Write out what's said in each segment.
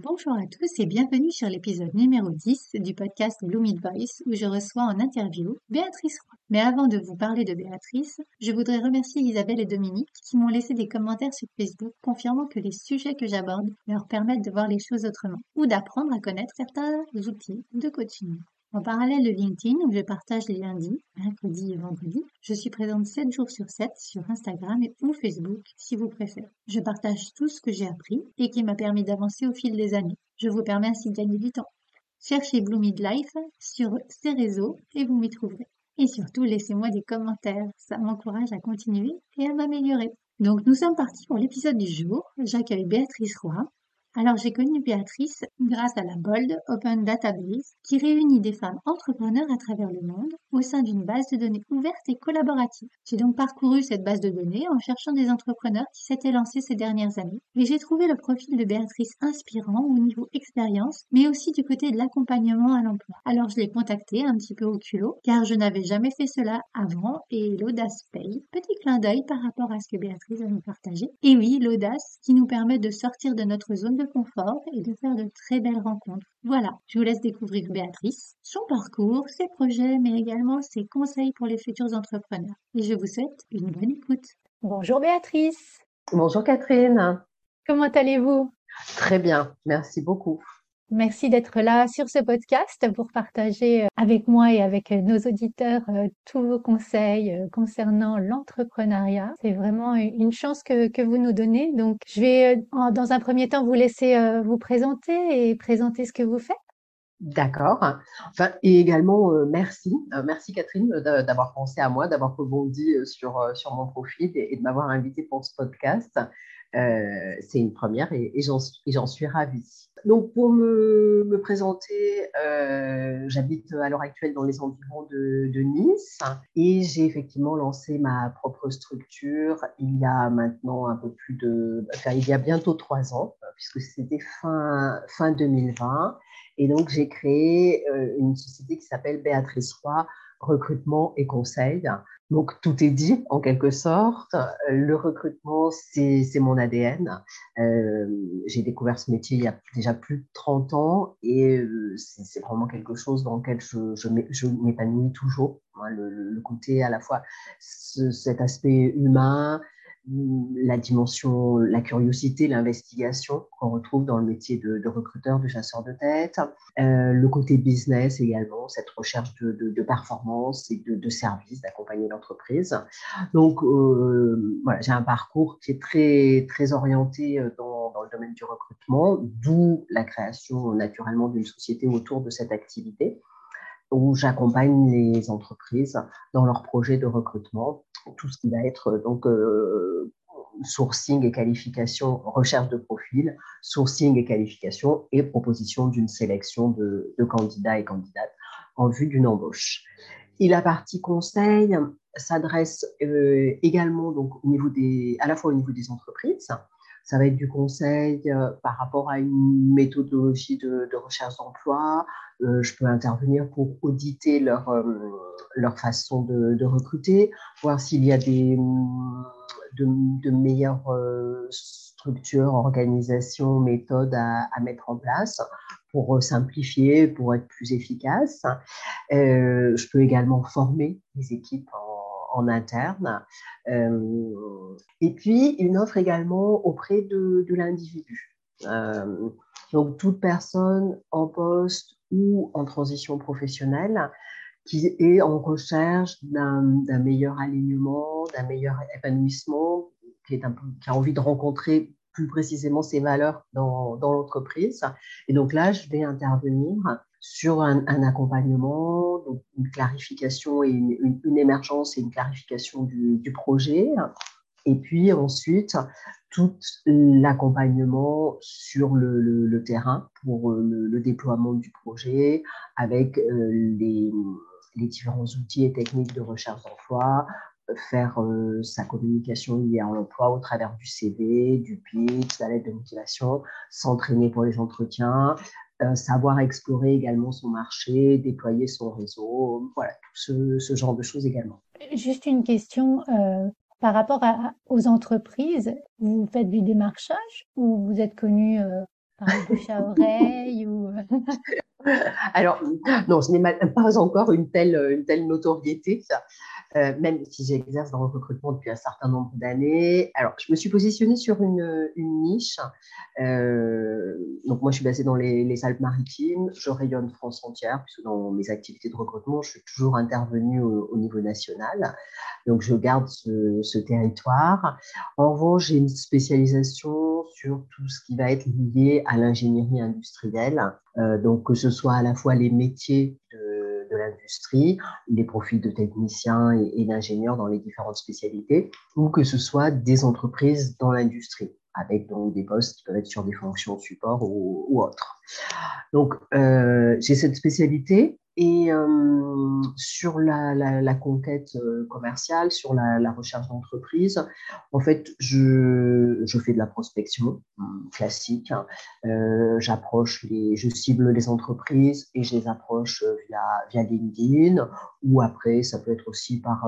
Bonjour à tous et bienvenue sur l'épisode numéro 10 du podcast Blue Voice où je reçois en interview Béatrice Roy. Mais avant de vous parler de Béatrice, je voudrais remercier Isabelle et Dominique qui m'ont laissé des commentaires sur Facebook confirmant que les sujets que j'aborde leur permettent de voir les choses autrement ou d'apprendre à connaître certains outils de coaching. En parallèle de LinkedIn, où je partage les lundis, mercredis et vendredis, je suis présente 7 jours sur 7 sur Instagram et ou Facebook si vous préférez. Je partage tout ce que j'ai appris et qui m'a permis d'avancer au fil des années. Je vous permets ainsi de gagner du temps. Cherchez Blue Midlife sur ces réseaux et vous m'y trouverez. Et surtout, laissez-moi des commentaires, ça m'encourage à continuer et à m'améliorer. Donc nous sommes partis pour l'épisode du jour. J'accueille Béatrice Roy, alors j'ai connu Béatrice grâce à la Bold Open Database qui réunit des femmes entrepreneurs à travers le monde au sein d'une base de données ouverte et collaborative. J'ai donc parcouru cette base de données en cherchant des entrepreneurs qui s'étaient lancés ces dernières années et j'ai trouvé le profil de Béatrice inspirant au niveau expérience mais aussi du côté de l'accompagnement à l'emploi. Alors je l'ai contactée un petit peu au culot car je n'avais jamais fait cela avant et l'audace paye. Petit clin d'œil par rapport à ce que Béatrice a nous partagé. Et oui, l'audace qui nous permet de sortir de notre zone de confort et de faire de très belles rencontres. Voilà, je vous laisse découvrir Béatrice, son parcours, ses projets, mais également ses conseils pour les futurs entrepreneurs. Et je vous souhaite une bonne écoute. Bonjour Béatrice. Bonjour Catherine. Comment allez-vous? Très bien, merci beaucoup. Merci d'être là sur ce podcast pour partager euh, avec moi et avec euh, nos auditeurs euh, tous vos conseils concernant l'entrepreneuriat. C'est vraiment une chance que, vous nous donnez. Donc, je vais dans un premier temps vous laisser vous présenter et présenter ce que vous faites. D'accord. Et également, merci. merci Catherine d'avoir pensé à moi, d'avoir rebondi sur, sur mon profil et, de m'avoir invité pour ce podcast. C'est une première et, j'en suis ravie. Donc, pour me, présenter, euh, j'habite à l'heure actuelle dans les environs de, Nice et j'ai effectivement lancé ma propre structure il y a maintenant un peu plus de, enfin, il y a bientôt trois ans, puisque c'était fin, fin 2020. Et donc, j'ai créé euh, une société qui s'appelle Béatrice Roy Recrutement et Conseil, donc, tout est dit en quelque sorte. Le recrutement, c'est mon ADN. Euh, J'ai découvert ce métier il y a déjà plus de 30 ans et euh, c'est vraiment quelque chose dans lequel je, je m'épanouis toujours. Le, le, côté à la fois cet aspect humain, la dimension, la curiosité, l'investigation qu'on retrouve dans le métier de, recruteur, de chasseur de tête, euh, le côté business également, cette recherche de, performance et de, service, d'accompagner l'entreprise. Donc euh, voilà, j'ai un parcours qui est très, très orienté euh, dans, dans le domaine du recrutement, d'où la création naturellement d'une société autour de cette activité où j'accompagne les entreprises dans leurs projets de recrutement, tout ce qui va être donc euh, sourcing et qualification, recherche de profil, sourcing et qualification et proposition d'une sélection de, candidats et candidates en vue d'une embauche. Et la partie conseil s'adresse euh, également à la fois au niveau des entreprises, ça va être du conseil euh, par rapport à une méthodologie de, recherche d'emploi. Euh, je peux intervenir pour auditer leur, euh, leur façon de, recruter, voir s'il y a des, de, meilleures structures, organisations, méthodes à, mettre en place pour simplifier, pour être plus efficace. je peux également former les équipes en interne. Euh, et puis, une offre également auprès de, l'individu. Euh, donc, toute personne en poste ou en transition professionnelle qui est en recherche d'un meilleur alignement, d'un meilleur épanouissement, qui, est un qui a envie de rencontrer plus précisément ses valeurs dans, dans l'entreprise. Et donc là, je vais intervenir sur un, accompagnement, une clarification et une, émergence et une clarification du, projet. Et puis ensuite, tout l'accompagnement sur le, terrain pour le, déploiement du projet avec euh, les, les différents outils et techniques de recherche d'emploi, faire sa communication liée à l'emploi au travers du CV, du pitch, de la lettre de motivation, s'entraîner pour les entretiens, savoir explorer également son marché, déployer son réseau, voilà, tout ce, genre de choses également. Juste une question, par rapport aux entreprises, vous faites du démarchage ou vous êtes connu euh, par le bouche à oreille ou... Alors, non, ce n'est pas encore une telle, une telle notoriété. Euh, même si j'exerce dans le recrutement depuis un certain nombre d'années. Alors, je me suis positionnée sur une, niche. Euh, donc, moi, je suis basée dans les, Alpes-Maritimes. Je rayonne France entière, puisque dans mes activités de recrutement, je suis toujours intervenue au, niveau national. Donc, je garde ce, ce territoire. En revanche, j'ai une spécialisation sur tout ce qui va être lié à l'ingénierie industrielle. Euh, donc, que ce soit à la fois les métiers de de l'industrie, les profils de techniciens et, d'ingénieurs dans les différentes spécialités, ou que ce soit des entreprises dans l'industrie avec donc des postes qui peuvent être sur des fonctions support ou, ou autres. Donc, euh, j'ai cette spécialité et sur la, la, conquête commerciale, sur la, recherche d'entreprise, en fait, je, je, fais de la prospection hum, classique. Euh, j'approche les, je cible les entreprises et je les approche via, via LinkedIn ou après, ça peut être aussi par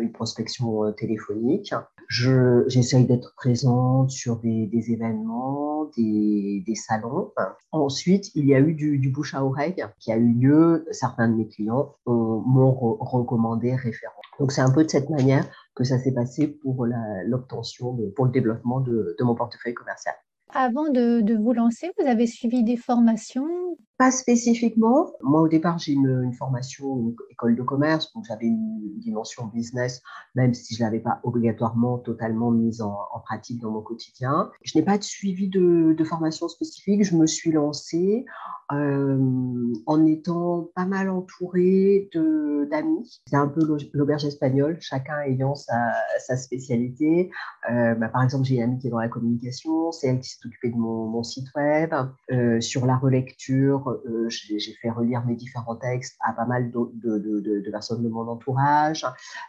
une prospection téléphonique. J'essaye d'être présente sur des, des événements, des, des, salons. Ensuite, il y a eu du, du bouche à oreille qui a eu lieu certains de mes clients m'ont recommandé référent. Donc c'est un peu de cette manière que ça s'est passé pour l'obtention, pour le développement de, mon portefeuille commercial. Avant de, vous lancer, vous avez suivi des formations? Pas spécifiquement. Moi, au départ, j'ai une, formation, école de commerce, donc j'avais une dimension business, même si je ne l'avais pas obligatoirement totalement mise en, pratique dans mon quotidien. Je n'ai pas de suivi de, formation spécifique. Je me suis lancée euh, en étant pas mal entourée d'amis. C'est un peu l'auberge espagnole, chacun ayant sa, spécialité. Euh, bah, par exemple, j'ai une amie qui est dans la communication, c'est elle qui s'est occupée de mon, mon site web. Euh, sur la relecture, euh, j'ai fait relire mes différents textes à pas mal de, personnes de mon entourage.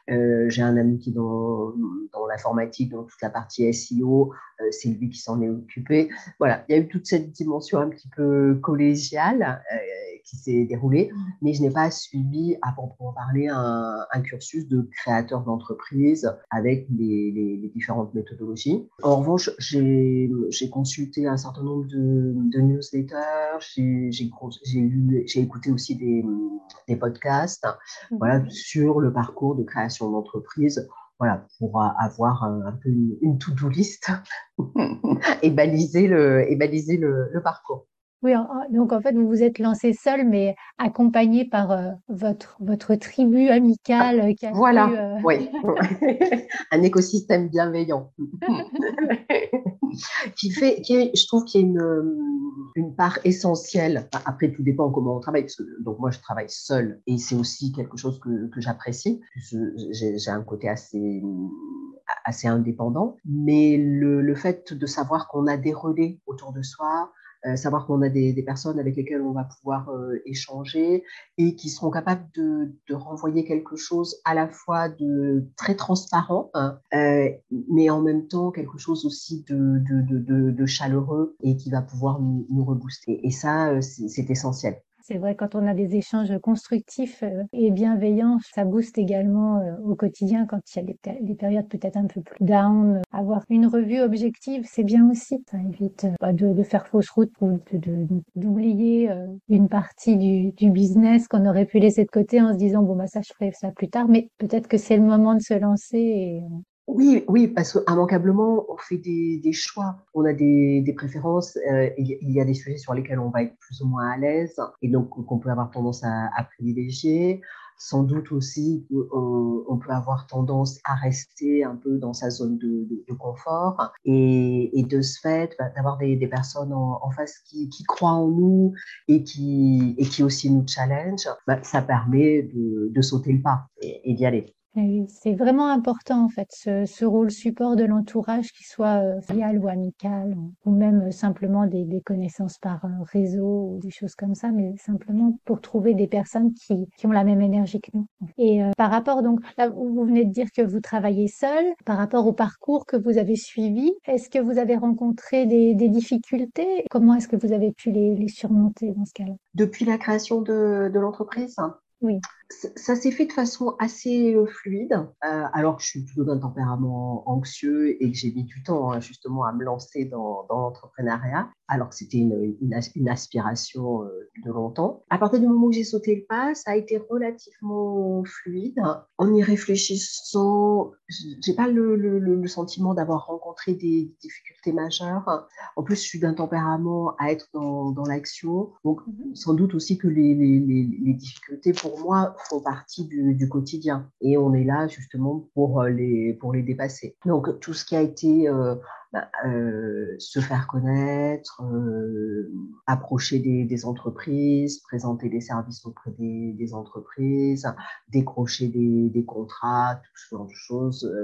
Euh, j'ai un ami qui est dans, dans l'informatique, dans toute la partie SEO, euh, c'est lui qui s'en est occupé. Voilà, il y a eu toute cette dimension un petit peu collégiale qui s'est déroulée, mais je n'ai pas suivi, à proprement parler, un, cursus de créateur d'entreprise avec les, les, différentes méthodologies. En revanche, j'ai consulté un certain nombre de, de newsletters, j'ai j'ai écouté aussi des, des podcasts mmh. voilà, sur le parcours de création d'entreprise voilà, pour avoir un, peu une, to-do list et baliser le, et baliser le, le parcours. Oui, donc en fait, vous vous êtes lancé seul, mais accompagné par euh, votre, votre tribu amicale euh, qui a Voilà, euh, oui. un écosystème bienveillant. qui fait, je trouve qu'il y a une, une part essentielle. Après, tout dépend comment on travaille. donc moi, je travaille seul et c'est aussi quelque chose que, que j'apprécie. J'ai un côté assez assez indépendant, mais le, le fait de savoir qu'on a des relais autour de soi, euh, savoir qu'on a des, personnes avec lesquelles on va pouvoir euh, échanger et qui seront capables de, renvoyer quelque chose à la fois de très transparent, hein, euh, mais en même temps quelque chose aussi de, de, chaleureux et qui va pouvoir nous, nous rebooster. Et ça, c'est essentiel. C'est vrai, quand on a des échanges constructifs euh, et bienveillants, ça booste également euh, au quotidien quand il y a des, périodes peut-être un peu plus down. Avoir une revue objective, c'est bien aussi. Ça évite euh, de, faire fausse route ou d'oublier une partie du, business qu'on aurait pu laisser de côté en se disant bon bah ça je ferai ça plus tard. Mais peut-être que c'est le moment de se lancer oui, oui, parce qu'immanquablement, on fait des, des, choix, on a des, des préférences, euh, il y a des sujets sur lesquels on va être plus ou moins à l'aise et donc qu'on peut avoir tendance à, à, privilégier. Sans doute aussi, on, on, peut avoir tendance à rester un peu dans sa zone de, de, de confort et, et, de ce fait, bah, d'avoir des, des, personnes en, en face qui, qui, croient en nous et qui, et qui aussi nous challenge, bah, ça permet de, de sauter le pas et d'y aller. C'est vraiment important en fait ce, rôle support de l'entourage qui soit euh, familial ou amical ou même euh, simplement des, connaissances par euh, réseau ou des choses comme ça, mais simplement pour trouver des personnes qui, ont la même énergie que nous. Et par rapport donc là vous venez de dire que vous travaillez seul, par rapport au parcours que vous avez suivi, est-ce que vous avez rencontré des, difficultés? Comment est-ce que vous avez pu les, surmonter dans ce cas-là? Depuis la création de, de l'entreprise, oui ça s'est fait de façon assez euh, fluide, euh, alors que je suis plutôt d'un tempérament anxieux et que j'ai mis du temps hein, justement à me lancer dans, l'entrepreneuriat, alors que c'était une, une, aspiration euh, de longtemps. À partir du moment où j'ai sauté le pas, ça a été relativement fluide. En y réfléchissant, j'ai pas le, le, sentiment d'avoir rencontré des difficultés majeures. En plus, je suis d'un tempérament à être dans, dans l'action, donc mhm. sans doute aussi que les, les, les difficultés pour moi font partie du, quotidien et on est là justement pour euh, les, pour les dépasser. Donc tout ce qui a été euh, euh, se faire connaître, approcher des, entreprises, présenter des services auprès des, entreprises, décrocher des, contrats, tout ce genre de choses,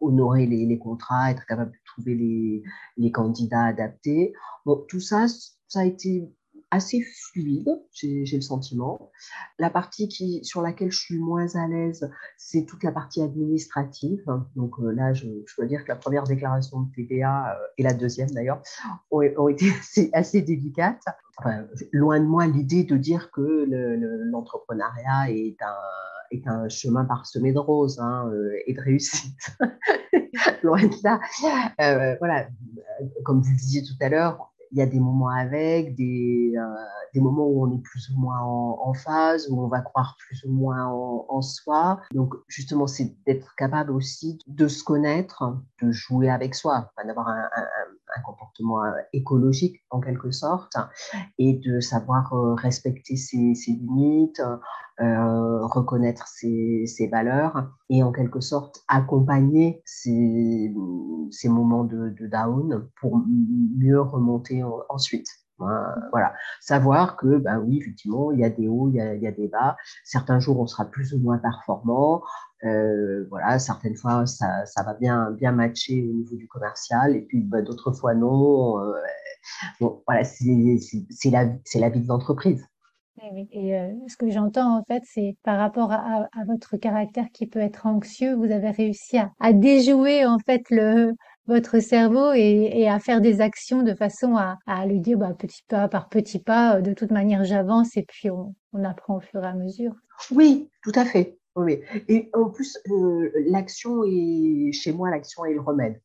honorer les, contrats, être capable de trouver les, les candidats adaptés. Bon, tout ça, ça a été assez fluide, j'ai le sentiment. La partie sur laquelle je suis moins à l'aise, c'est toute la partie administrative. Donc euh, là, je, dois dire que la première déclaration de TVA euh, et la deuxième d'ailleurs ont, été assez, délicates. loin de moi l'idée de dire que l'entrepreneuriat est un est un chemin parsemé de roses hein, euh, et de réussite. Loin de là. voilà, comme vous le disiez tout à l'heure, il y a des moments avec, des, euh, des moments où on est plus ou moins en, phase, où on va croire plus ou moins en, soi. Donc, justement, c'est d'être capable aussi de se connaître, de jouer avec soi, d'avoir un, un, comportement euh, écologique en quelque sorte, et de savoir euh, respecter ses, limites, euh, reconnaître ses, valeurs et en quelque sorte accompagner ces, moments de, down pour mieux remonter ensuite. Voilà, savoir que, ben oui, effectivement, il y a des hauts, il y a, il y a des bas. Certains jours, on sera plus ou moins performant. Euh, voilà, certaines fois, ça, ça, va bien, bien matcher au niveau du commercial, et puis ben, d'autres fois, non. Euh, bon, voilà, c'est la, la vie de l'entreprise. Et euh, ce que j'entends en fait, c'est par rapport à, votre caractère qui peut être anxieux, vous avez réussi à, déjouer en fait le votre cerveau et, à faire des actions de façon à, lui dire bah, petit pas par petit pas, de toute manière j'avance et puis on, apprend au fur et à mesure. Oui, tout à fait. Oui. Et en plus, euh, l'action est chez moi, l'action est le remède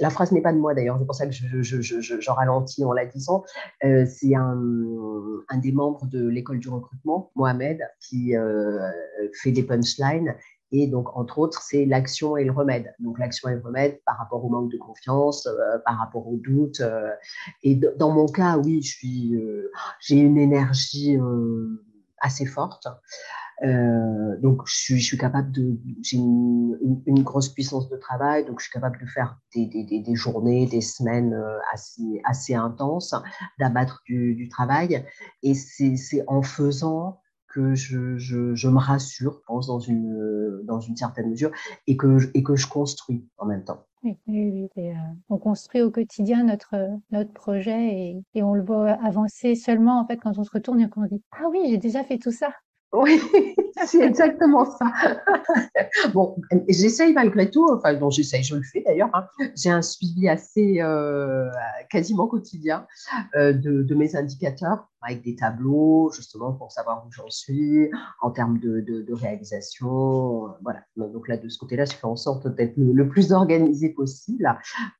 la phrase n'est pas de moi d'ailleurs, c'est pour ça que je, ralentis en la disant. Euh, c'est un, des membres de l'école du recrutement, Mohamed, qui euh, fait des punchlines. Et donc, entre autres, c'est l'action et le remède. Donc, l'action et le remède par rapport au manque de confiance, euh, par rapport au doute. et dans mon cas, oui, je suis, j'ai une énergie assez forte. Euh, donc, je suis, capable de. J'ai une, grosse puissance de travail, donc je suis capable de faire des, des, des journées, des semaines euh, assez, assez intenses, d'abattre du, du, travail. Et c'est en faisant que je, je, je, me rassure, je pense, dans une, dans une certaine mesure, et que, et que je construis en même temps. Oui, oui, oui. Euh, on construit au quotidien notre, notre projet et, et, on le voit avancer seulement en fait quand on se retourne et qu'on dit Ah oui, j'ai déjà fait tout ça. Oui, c'est exactement ça. bon, j'essaye malgré tout, enfin, bon, j'essaye, je le fais d'ailleurs. Hein. J'ai un suivi assez euh, quasiment quotidien euh, de, de, mes indicateurs avec des tableaux, justement, pour savoir où j'en suis en termes de, réalisation. Voilà. Donc là, de ce côté-là, je fais en sorte d'être le, plus organisé possible.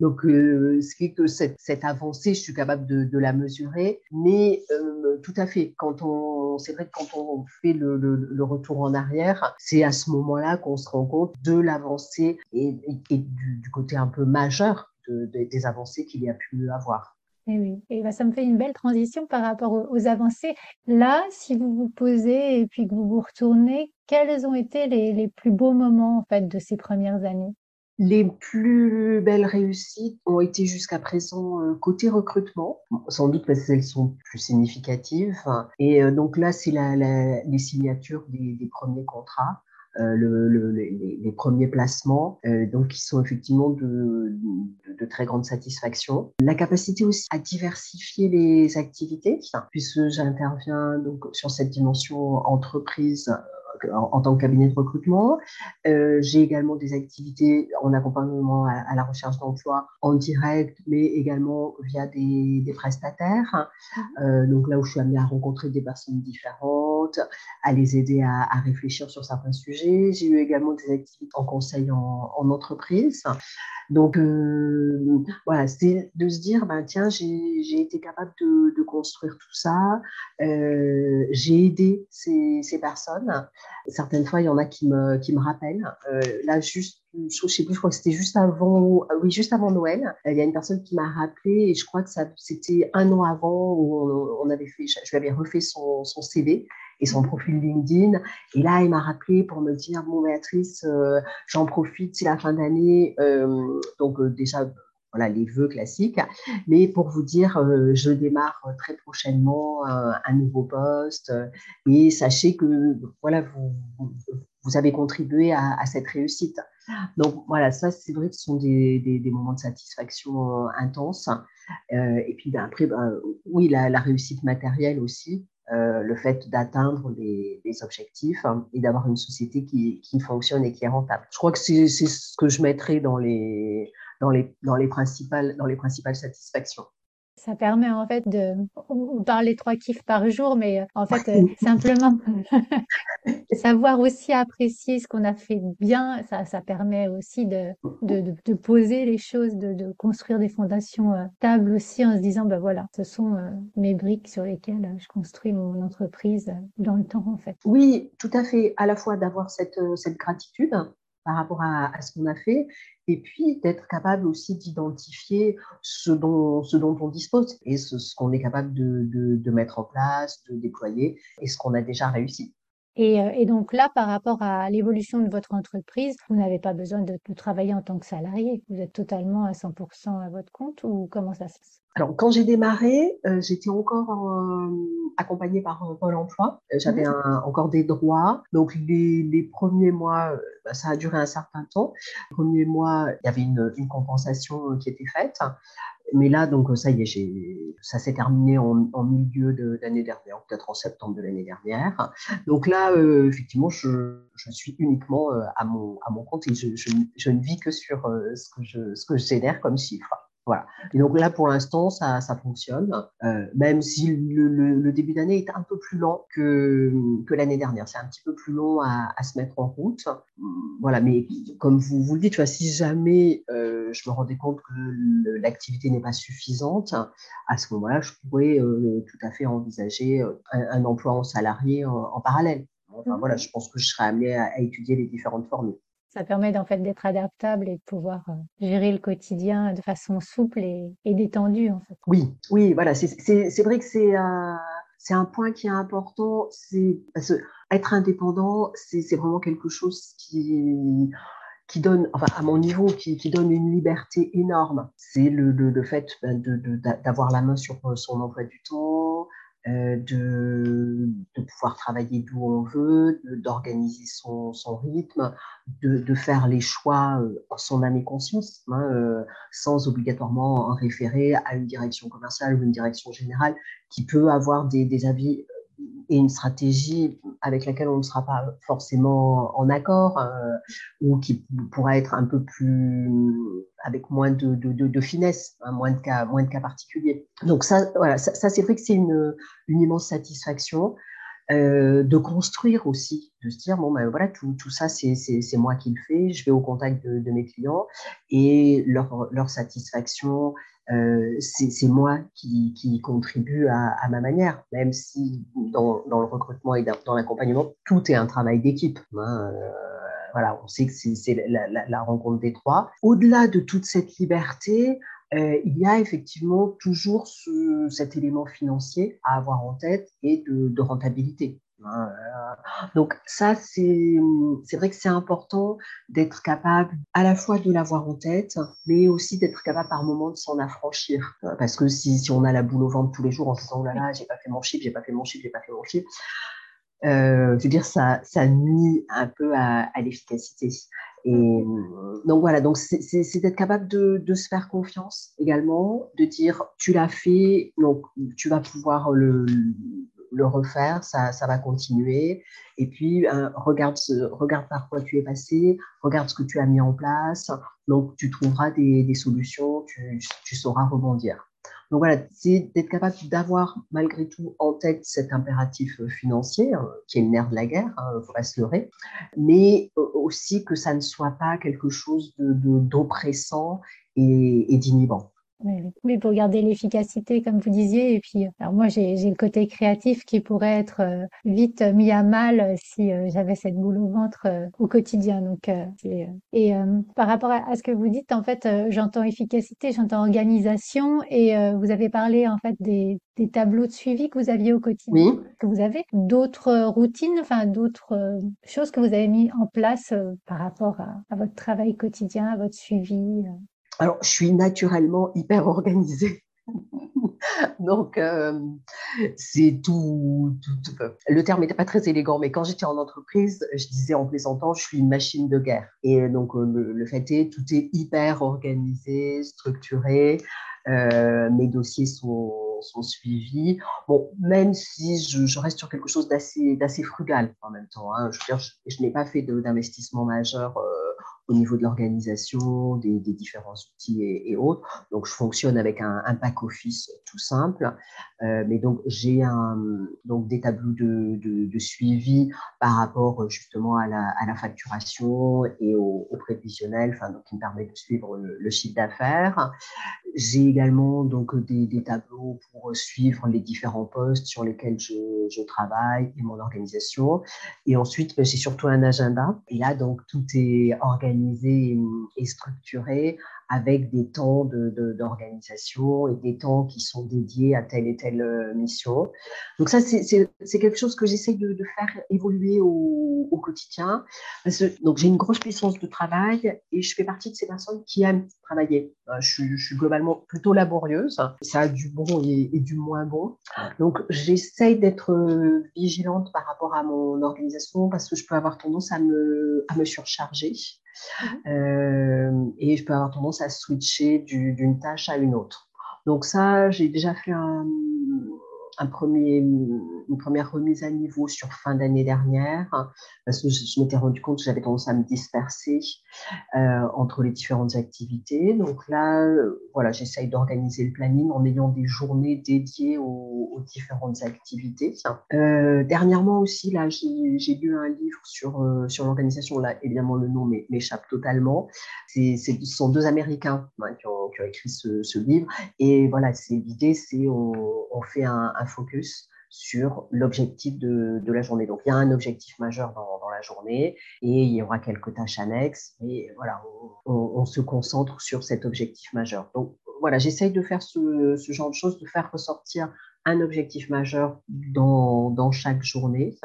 Donc, euh, ce qui est que cette, avancée, je suis capable de, la mesurer, mais euh, tout à fait. Quand on, c'est vrai que quand on fait le, retour en arrière, c'est à ce moment-là qu'on se rend compte de l'avancée et, et, du, du, côté un peu majeur des avancées qu'il y a pu avoir. Et oui, et bah, ça me fait une belle transition par rapport aux, avancées. Là, si vous vous posez et puis que vous vous retournez, quels ont été les, les plus beaux moments en fait de ces premières années? Les plus belles réussites ont été jusqu'à présent euh, côté recrutement, sans doute parce qu'elles sont plus significatives. Et euh, donc là, c'est la, les signatures des premiers contrats. Les, premiers placements, donc qui sont effectivement de, de, très grande satisfaction. La capacité aussi à diversifier les activités, puisque j'interviens donc sur cette dimension entreprise en, tant que cabinet de recrutement. Euh, j'ai également des activités en accompagnement à, la recherche d'emploi en direct, mais également via des, prestataires. Euh, donc là où je suis amenée à rencontrer des personnes différentes, à les aider à, réfléchir sur certains sujets. J'ai eu également des activités en conseil en, en entreprise. Donc euh, voilà, c'est de se dire, ben, tiens, j'ai été capable de, construire tout ça, j'ai aidé ces, personnes. Certaines fois, il y en a qui me, qui me rappellent. Euh, là, juste je sais plus, je crois que c'était juste avant, oui, juste avant Noël. Il y a une personne qui m'a rappelé et je crois que c'était un an avant où on, avait fait, je lui avais refait son, son CV et son profil LinkedIn. Et là, il m'a rappelé pour me dire, bon, Béatrice, euh, j'en profite, c'est la fin d'année. Euh, donc, euh, déjà, voilà, les vœux classiques. Mais pour vous dire, je démarre très prochainement un, nouveau poste. et sachez que, voilà, vous, vous avez contribué à, cette réussite. Donc voilà, ça c'est vrai que ce sont des, des, moments de satisfaction intenses. et puis ben, après, ben, oui, la, réussite matérielle aussi. Euh, le fait d'atteindre des, objectifs hein, et d'avoir une société qui, qui, fonctionne et qui est rentable. Je crois que c'est ce que je mettrai dans les, dans les, dans les, principales, dans les principales satisfactions. Ça permet en fait de, on parle les trois kiffs par jour, mais euh, en fait euh, simplement savoir aussi apprécier ce qu'on a fait bien, ça, ça permet aussi de, de, de, poser les choses, de, de construire des fondations euh, stables aussi en se disant, ben voilà, ce sont mes briques sur lesquelles je construis mon entreprise dans le temps en fait. Oui, tout à fait, à la fois d'avoir cette, cette gratitude par rapport à, ce qu'on a fait et puis d'être capable aussi d'identifier ce dont, ce dont on dispose et ce, qu'on est capable de, de, mettre en place, de déployer et ce qu'on a déjà réussi. Et, euh, et, donc là, par rapport à l'évolution de votre entreprise, vous n'avez pas besoin de, de, travailler en tant que salarié. Vous êtes totalement à 100% à votre compte ou comment ça se passe? Alors, quand j'ai démarré, euh, j'étais encore euh, accompagnée par euh, Pôle emploi. J'avais mmh. encore des droits. Donc, les, les premiers mois, bah, ça a duré un certain temps. Les premiers mois, il y avait une, une compensation qui était faite. Mais là, donc, ça y est, ça s'est terminé en, milieu de l'année dernière, peut-être en septembre de l'année dernière. Donc là, effectivement, je, suis uniquement à, mon, à mon compte et je, ne vis que sur ce que je, ce que je génère comme chiffre. Voilà. Et donc là, pour l'instant, ça, ça fonctionne, euh, même si le, le, le début d'année est un peu plus lent que, que l'année dernière. C'est un petit peu plus long à, à, se mettre en route. Voilà, mais comme vous, vous le dites, tu vois, si jamais euh, je me rendais compte que l'activité n'est pas suffisante, à ce moment-là, je pourrais euh, tout à fait envisager euh, un, un emploi en salarié en, en parallèle. Enfin, voilà, je pense que je serais amené à, à étudier les différentes formules. Ça permet en fait d'être adaptable et de pouvoir euh, gérer le quotidien de façon souple et, détendue. Oui, oui, voilà, c'est vrai que c'est euh, un point qui est important. C'est être indépendant, c'est vraiment quelque chose qui qui donne, enfin à mon niveau, qui, qui donne une liberté énorme. C'est le, le, fait ben, d'avoir la main sur son emploi du temps, euh, de, de, pouvoir travailler d'où on veut, d'organiser son, son, rythme, de, de, faire les choix euh, en son âme et conscience, hein, euh, sans obligatoirement en référer à une direction commerciale ou une direction générale qui peut avoir des, des avis et une stratégie avec laquelle on ne sera pas forcément en accord euh, ou qui pourra être un peu plus avec moins de, finesse, hein, moins de cas, moins de cas particuliers. Donc ça, voilà, ça, c'est vrai que c'est une, immense satisfaction. Euh, de construire aussi, de se dire bon ben voilà tout, ça c'est moi qui le fais, je vais au contact de, mes clients et leur satisfaction euh, c'est moi qui, qui contribue à, ma manière, même si dans, le recrutement et dans l'accompagnement, tout est un travail d'équipe. Hein, euh, voilà, on sait que c'est la, rencontre des trois. Au-delà de toute cette liberté, euh, il y a effectivement toujours ce, cet élément financier à avoir en tête et de rentabilité. Donc ça, c'est vrai que c'est important d'être capable à la fois de l'avoir en tête, mais aussi d'être capable par moment de s'en affranchir. Parce que si, si, on a la boule au ventre tous les jours en se disant, oh là là, j'ai pas fait mon chiffre, j'ai pas fait mon chiffre, j'ai pas fait mon chiffre, je veux dire, ça, ça nuit un peu à, l'efficacité. Et mmh. donc voilà, donc c'est d'être capable de, de, se faire confiance également, de dire tu l'as fait, donc tu vas pouvoir le, le refaire, ça, va continuer. Et puis, euh, regarde, regarde par quoi tu es passé, regarde ce que tu as mis en place. Donc, tu trouveras des, solutions, tu, sauras rebondir. Donc voilà, c'est d'être capable d'avoir malgré tout en tête cet impératif financier, hein, qui est le nerf de la guerre, il hein, faut pas se leurrer, mais aussi que ça ne soit pas quelque chose d'oppressant de, et, et d'inhibant. Oui, pour garder l'efficacité, comme vous disiez. Et puis, alors moi, j'ai le côté créatif qui pourrait être euh, vite mis à mal si euh, j'avais cette boule au ventre euh, au quotidien. Donc, et par rapport à, ce que vous dites, en fait, j'entends efficacité, j'entends organisation, et vous avez parlé en fait des, des, tableaux de suivi que vous aviez au quotidien. Que vous avez d'autres routines, enfin d'autres choses que vous avez mis en place par rapport à, à, votre travail quotidien, à votre suivi. Alors, je suis naturellement hyper organisée. Donc, euh, c'est tout, Le terme n'était pas très élégant, mais quand j'étais en entreprise, je disais en plaisantant, je suis une machine de guerre. Et donc, euh, le, fait est, tout est hyper organisé, structuré. Euh, mes dossiers sont, suivis. Bon, même si je, reste sur quelque chose d'assez frugal en même temps. Hein. Je, veux dire, je, n'ai pas fait d'investissement majeur au niveau de l'organisation, des, différents outils et, autres. Donc, je fonctionne avec un, un pack-office tout simple. Euh, mais donc, j'ai donc des tableaux de, de, suivi par rapport justement à la, à la facturation et au, prévisionnel, enfin, donc, qui me permet de suivre le, chiffre d'affaires. J'ai également donc des, tableaux pour suivre les différents postes sur lesquels je, je travaille et mon organisation. Et ensuite, ben, j'ai surtout un agenda. Et là, donc, tout est organisé et structuré avec des temps d'organisation et des temps qui sont dédiés à telle et telle euh, mission. Donc ça, c'est quelque chose que j'essaie de, faire évoluer au, quotidien. Donc j'ai une grosse puissance de travail et je fais partie de ces personnes qui aiment travailler. Euh, je, suis globalement plutôt laborieuse. Ça a du bon et, du moins bon. Donc j'essaie d'être euh, vigilante par rapport à mon organisation parce que je peux avoir tendance à me surcharger. Mmh. Et je peux avoir tendance à switcher d'une tâche à une autre. Donc ça, j'ai déjà fait un, une première remise à niveau sur fin d'année dernière, parce que je, m'étais rendu compte que j'avais tendance à me disperser euh, entre les différentes activités. Donc là, voilà, j'essaye d'organiser le planning en ayant des journées dédiées aux, différentes activités. Euh, dernièrement aussi, là, j'ai lu un livre sur, euh, sur l'organisation. Là, évidemment, le nom m'échappe totalement. C'est, ce sont deux Américains hein, qui, ont, écrit ce, livre. Et voilà, l'idée, c'est on fait un focus sur l'objectif de, la journée. Donc, il y a un objectif majeur dans, la journée et il y aura quelques tâches annexes. Et voilà, on, se concentre sur cet objectif majeur. Donc, voilà, j'essaye de faire ce, genre de choses, de faire ressortir un objectif majeur dans, chaque journée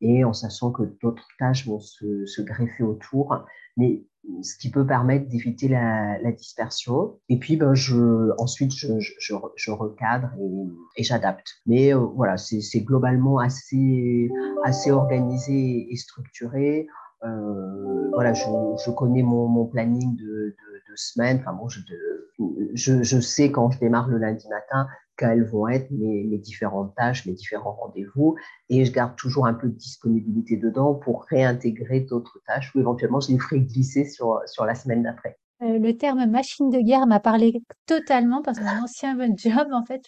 et en sachant que d'autres tâches vont se, se greffer autour. Mais ce qui peut permettre d'éviter la, dispersion. Et puis, ben, je, ensuite, je, je, je recadre et, et j'adapte. Mais euh, voilà, c'est globalement assez, assez organisé et structuré. Euh, voilà, je, je, connais mon, planning de, de, semaine. Enfin bon, je, je, sais quand je démarre le lundi matin quelles vont être mes, différentes tâches, mes différents rendez-vous, et je garde toujours un peu de disponibilité dedans pour réintégrer d'autres tâches ou éventuellement je les ferai glisser sur, sur la semaine d'après. Euh, le terme machine de guerre m'a parlé totalement parce que mon ancien job, en fait,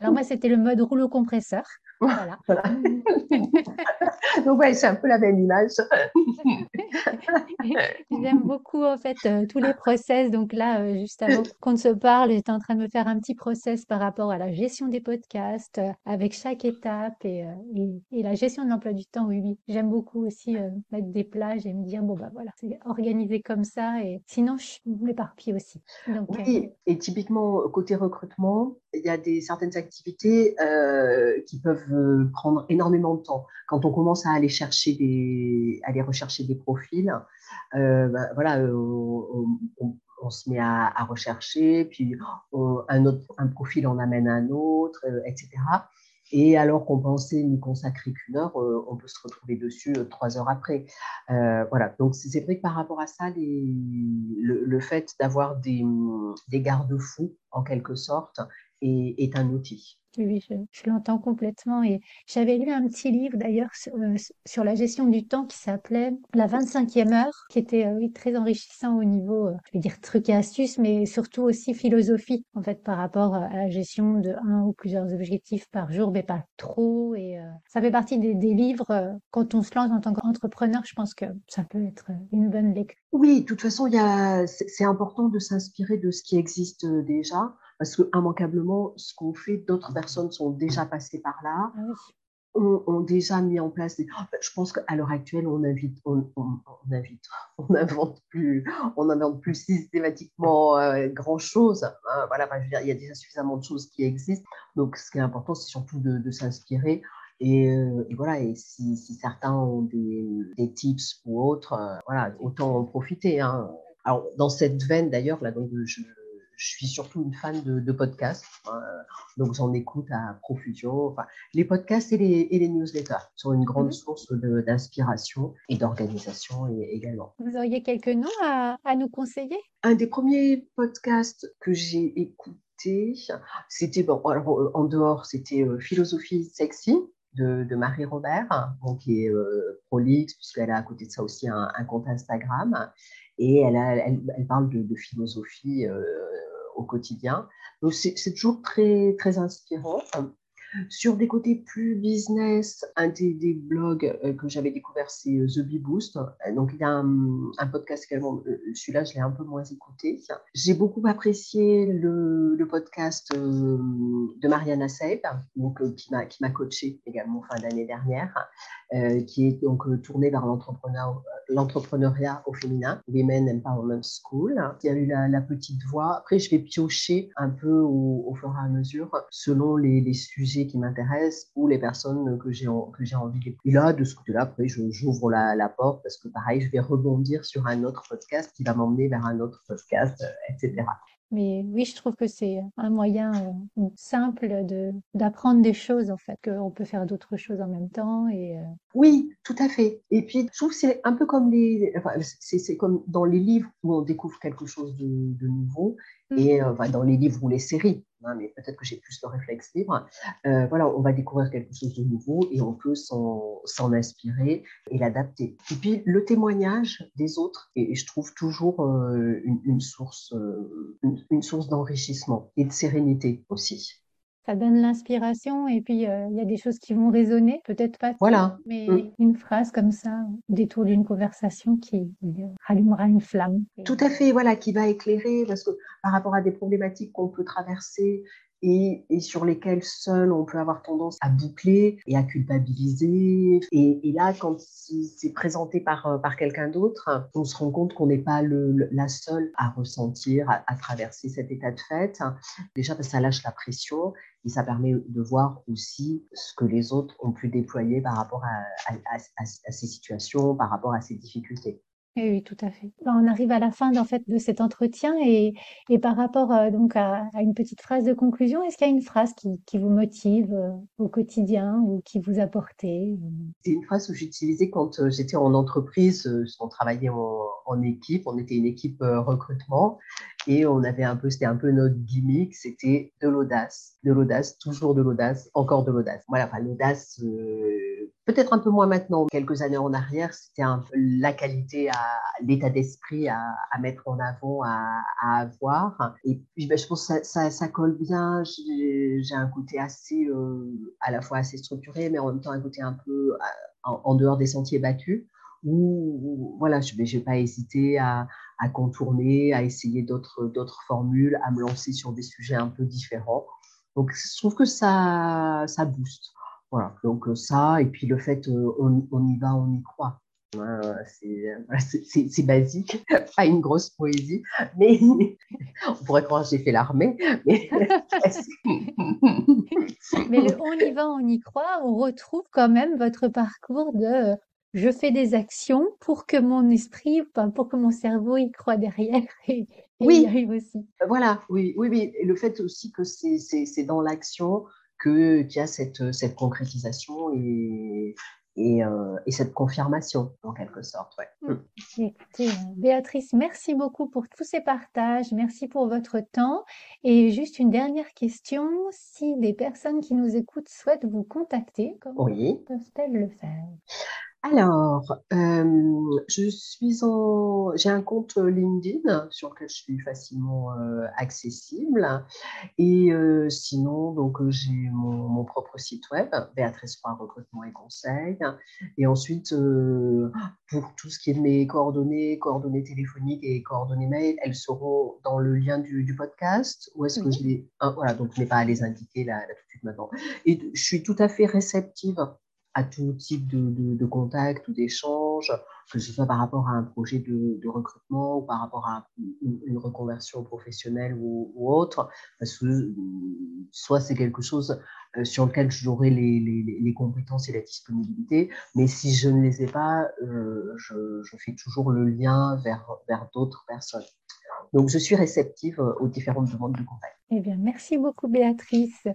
alors moi, c'était le mode rouleau compresseur. Voilà. Donc, ouais, c'est un peu la même image. J'aime beaucoup, en fait, euh, tous les process. Donc là, euh, juste avant qu'on se parle, j'étais en train de me faire un petit process par rapport à la gestion des podcasts, euh, avec chaque étape et, et, la gestion de l'emploi du temps. Oui, oui. J'aime beaucoup aussi mettre des plages et me dire, bon, bah voilà, c'est organisé comme ça. Et sinon, je m'éparpille aussi. Donc, oui, et typiquement, côté recrutement, il y a des, certaines activités qui peuvent prendre énormément de temps. Quand on commence à aller chercher des, aller rechercher des profils, euh, ben, voilà, euh, on, se met à, rechercher, puis un autre, un profil en amène un autre, euh, etc. Et alors qu'on pensait n'y consacrer qu'une heure, on peut se retrouver dessus trois heures après. voilà, donc c'est vrai que par rapport à ça, le, fait d'avoir des, des garde-fous, en quelque sorte, est un outil. Oui, je, l'entends complètement. Et j'avais lu un petit livre d'ailleurs euh, sur, la gestion du temps qui s'appelait La 25e heure, qui était euh, oui, très enrichissant au niveau, euh, je vais dire trucs et astuces, mais surtout aussi philosophie, en fait, par rapport à la gestion de un ou plusieurs objectifs par jour, mais pas trop. Et ça fait partie des, des livres, quand on se lance en tant qu'entrepreneur, je pense que ça peut être une bonne lecture. Oui, de toute façon, c'est important de s'inspirer de ce qui existe déjà parce que immanquablement, ce qu'on fait, d'autres personnes sont déjà passées par là, ah ont, déjà mis en place. Je pense qu'à l'heure actuelle, on invite, on, invite, on n'invente plus, on invente plus systématiquement euh, grand chose. Hein. voilà, je veux dire, il y a déjà suffisamment de choses qui existent. Donc, ce qui est important, c'est surtout de, s'inspirer. Euh, et, voilà, et si, certains ont des, tips ou autres, euh, voilà, autant en profiter. Hein. Alors, dans cette veine, d'ailleurs, là, donc, je, je suis surtout une fan de, podcasts, hein, donc j'en écoute à profusion. Enfin, les podcasts et les, et les newsletters sont une grande mhm. source d'inspiration et d'organisation également. Vous auriez quelques noms à, à, nous conseiller? Un des premiers podcasts que j'ai écouté, c'était, bon, alors, euh, en dehors, c'était euh, Philosophie sexy. De, de, Marie Robert, donc, qui est euh, prolixe, puisqu'elle a à côté de ça aussi un, un compte Instagram. Et elle, a, elle, elle parle de, de philosophie au quotidien. C'est toujours très, très inspirant. Sur des côtés plus business, un des, blogs euh, que j'avais découvert, c'est euh, The Bee Boost. Donc, il y a un, podcast également. Euh, celui-là, je l'ai un peu moins écouté. J'ai beaucoup apprécié le, podcast de Mariana Seib, donc, qui m'a coaché également fin d'année dernière, qui est donc tourné vers l'entrepreneuriat au féminin, Women Empowerment School. Il y a eu la, petite voix. Après, je vais piocher un peu au, fur et à mesure selon les sujets qui m'intéressent ou les personnes que j'ai que j'ai envie d'écouter. Et là, de ce côté-là, après, j'ouvre la, la, porte parce que pareil, je vais rebondir sur un autre podcast qui va m'emmener vers un autre podcast, euh, etc. Mais oui, je trouve que c'est un moyen euh, simple de d'apprendre des choses en fait, qu'on peut faire d'autres choses en même temps et. Euh, oui, tout à fait. Et puis, je trouve que c'est un peu comme les, enfin, c'est comme dans les livres où on découvre quelque chose de, de nouveau mmh. et enfin, dans les livres ou les séries. Hein, mais peut-être que j'ai plus le réflexe libre. Euh, voilà, on va découvrir quelque chose de nouveau et on peut s'en inspirer et l'adapter. Et puis le témoignage des autres et je trouve toujours euh, une, source, euh, une source d'enrichissement et de sérénité aussi ça donne l'inspiration et puis euh, il y a des choses qui vont résonner, peut-être pas, voilà. mais mm. une phrase comme ça, détour d'une conversation qui rallumera une flamme. Tout à fait, voilà, qui va éclairer parce que par rapport à des problématiques qu'on peut traverser et, sur lesquels seuls on peut avoir tendance à boucler et à culpabiliser. Et, là, quand c'est présenté par, euh, par quelqu'un d'autre, on se rend compte qu'on n'est pas la seule à ressentir, à, traverser cet état de fait. Déjà, ça lâche la pression et ça permet de voir aussi ce que les autres ont pu déployer par rapport à ces situations, par rapport à ces difficultés. Oui, oui, tout à fait. On arrive à la fin de cet entretien et, par rapport euh, donc à, à, une petite phrase de conclusion, est-ce qu'il y a une phrase qui, vous motive euh, au quotidien ou qui vous a porté C'est une phrase que j'utilisais quand euh, j'étais en entreprise, on travaillait en, équipe, on était une équipe recrutement et on avait un peu, c'était un peu notre gimmick, c'était de l'audace, de l'audace, toujours de l'audace, encore de l'audace. Voilà, enfin l'audace Peut-être un peu moins maintenant, quelques années en arrière, c'était la qualité, l'état d'esprit à, mettre en avant, à, avoir. Et puis, ben, je pense que ça, ça, colle bien. J'ai un côté assez, euh, à la fois assez structuré, mais en même temps un côté un peu euh, en, dehors des sentiers battus. Où, voilà, je ne vais, pas hésiter à, contourner, à essayer d'autres formules, à me lancer sur des sujets un peu différents. Donc, je trouve que ça, ça booste. Voilà, donc ça, et puis le fait, euh, on y va, on y croit. c'est basique, pas une grosse poésie, mais on pourrait croire que j'ai fait l'armée. Mais... mais le on y va, on y croit, on retrouve quand même votre parcours de euh, je fais des actions pour que mon esprit, pour que mon cerveau y croit derrière et, oui. y arrive aussi. Voilà, oui, oui, oui. Et le fait aussi que c'est dans l'action qu'il y a cette, cette concrétisation et, et, euh, et, cette confirmation, en quelque sorte. Ouais. Mm. Écoutez, Béatrice, merci beaucoup pour tous ces partages, merci pour votre temps. Et juste une dernière question, si des personnes qui nous écoutent souhaitent vous contacter, comment peuvent-elles le faire? Alors, euh, je suis en, j'ai un compte LinkedIn sur lequel je suis facilement euh, accessible. Et euh, sinon, donc j'ai mon, propre site web, Béatrice recrutement et conseil. Et ensuite, pour tout ce qui est de mes coordonnées, coordonnées téléphoniques et coordonnées mail, elles seront dans le lien du, podcast. Ou est-ce que je les, ah, voilà, donc je n'ai pas à les indiquer là, là tout de suite maintenant. Et je suis tout à fait réceptive à tout type de, de, contact ou d'échange, que ce soit par rapport à un projet de, de recrutement ou par rapport à une, reconversion professionnelle ou, autre, parce que soit c'est quelque chose euh, sur lequel j'aurai les, les, les, compétences et la disponibilité, mais si je ne les ai pas, euh, je, je, fais toujours le lien vers, vers d'autres personnes. Donc, je suis réceptive aux différentes demandes de contact. Eh bien, merci beaucoup, Béatrice.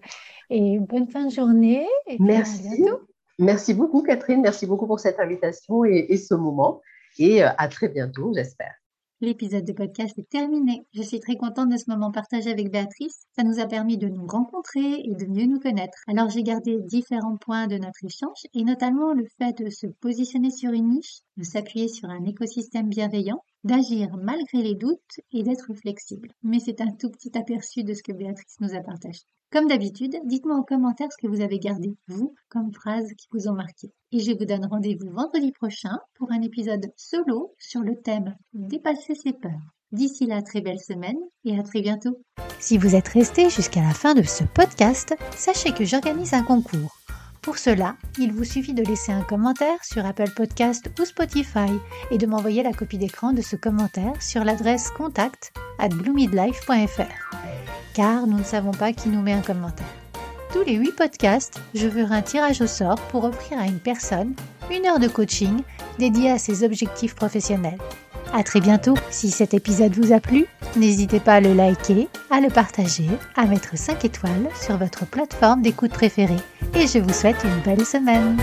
Et bonne fin de journée. Et merci. À bientôt. Merci beaucoup, Catherine. Merci beaucoup pour cette invitation et, ce moment. Et euh, à très bientôt, j'espère. L'épisode de podcast est terminé. Je suis très contente de ce moment partagé avec Béatrice. Ça nous a permis de nous rencontrer et de mieux nous connaître. Alors j'ai gardé différents points de notre échange et notamment le fait de se positionner sur une niche, de s'appuyer sur un écosystème bienveillant d'agir malgré les doutes et d'être flexible. Mais c'est un tout petit aperçu de ce que Béatrice nous a partagé. Comme d'habitude, dites-moi en commentaire ce que vous avez gardé, vous, comme phrases qui vous ont marqué. Et je vous donne rendez-vous vendredi prochain pour un épisode solo sur le thème Dépasser ses peurs. D'ici là, très belle semaine et à très bientôt. Si vous êtes resté jusqu'à la fin de ce podcast, sachez que j'organise un concours. Pour cela, il vous suffit de laisser un commentaire sur Apple Podcast ou Spotify et de m'envoyer la copie d'écran de ce commentaire sur l'adresse contact at bloomidlife.fr. Car nous ne savons pas qui nous met un commentaire. Tous les 8 podcasts, je ferai un tirage au sort pour offrir à une personne une heure de coaching dédiée à ses objectifs professionnels. À très bientôt. Si cet épisode vous a plu, n'hésitez pas à le liker, à le partager, à mettre 5 étoiles sur votre plateforme d'écoute préférée. Et je vous souhaite une belle semaine.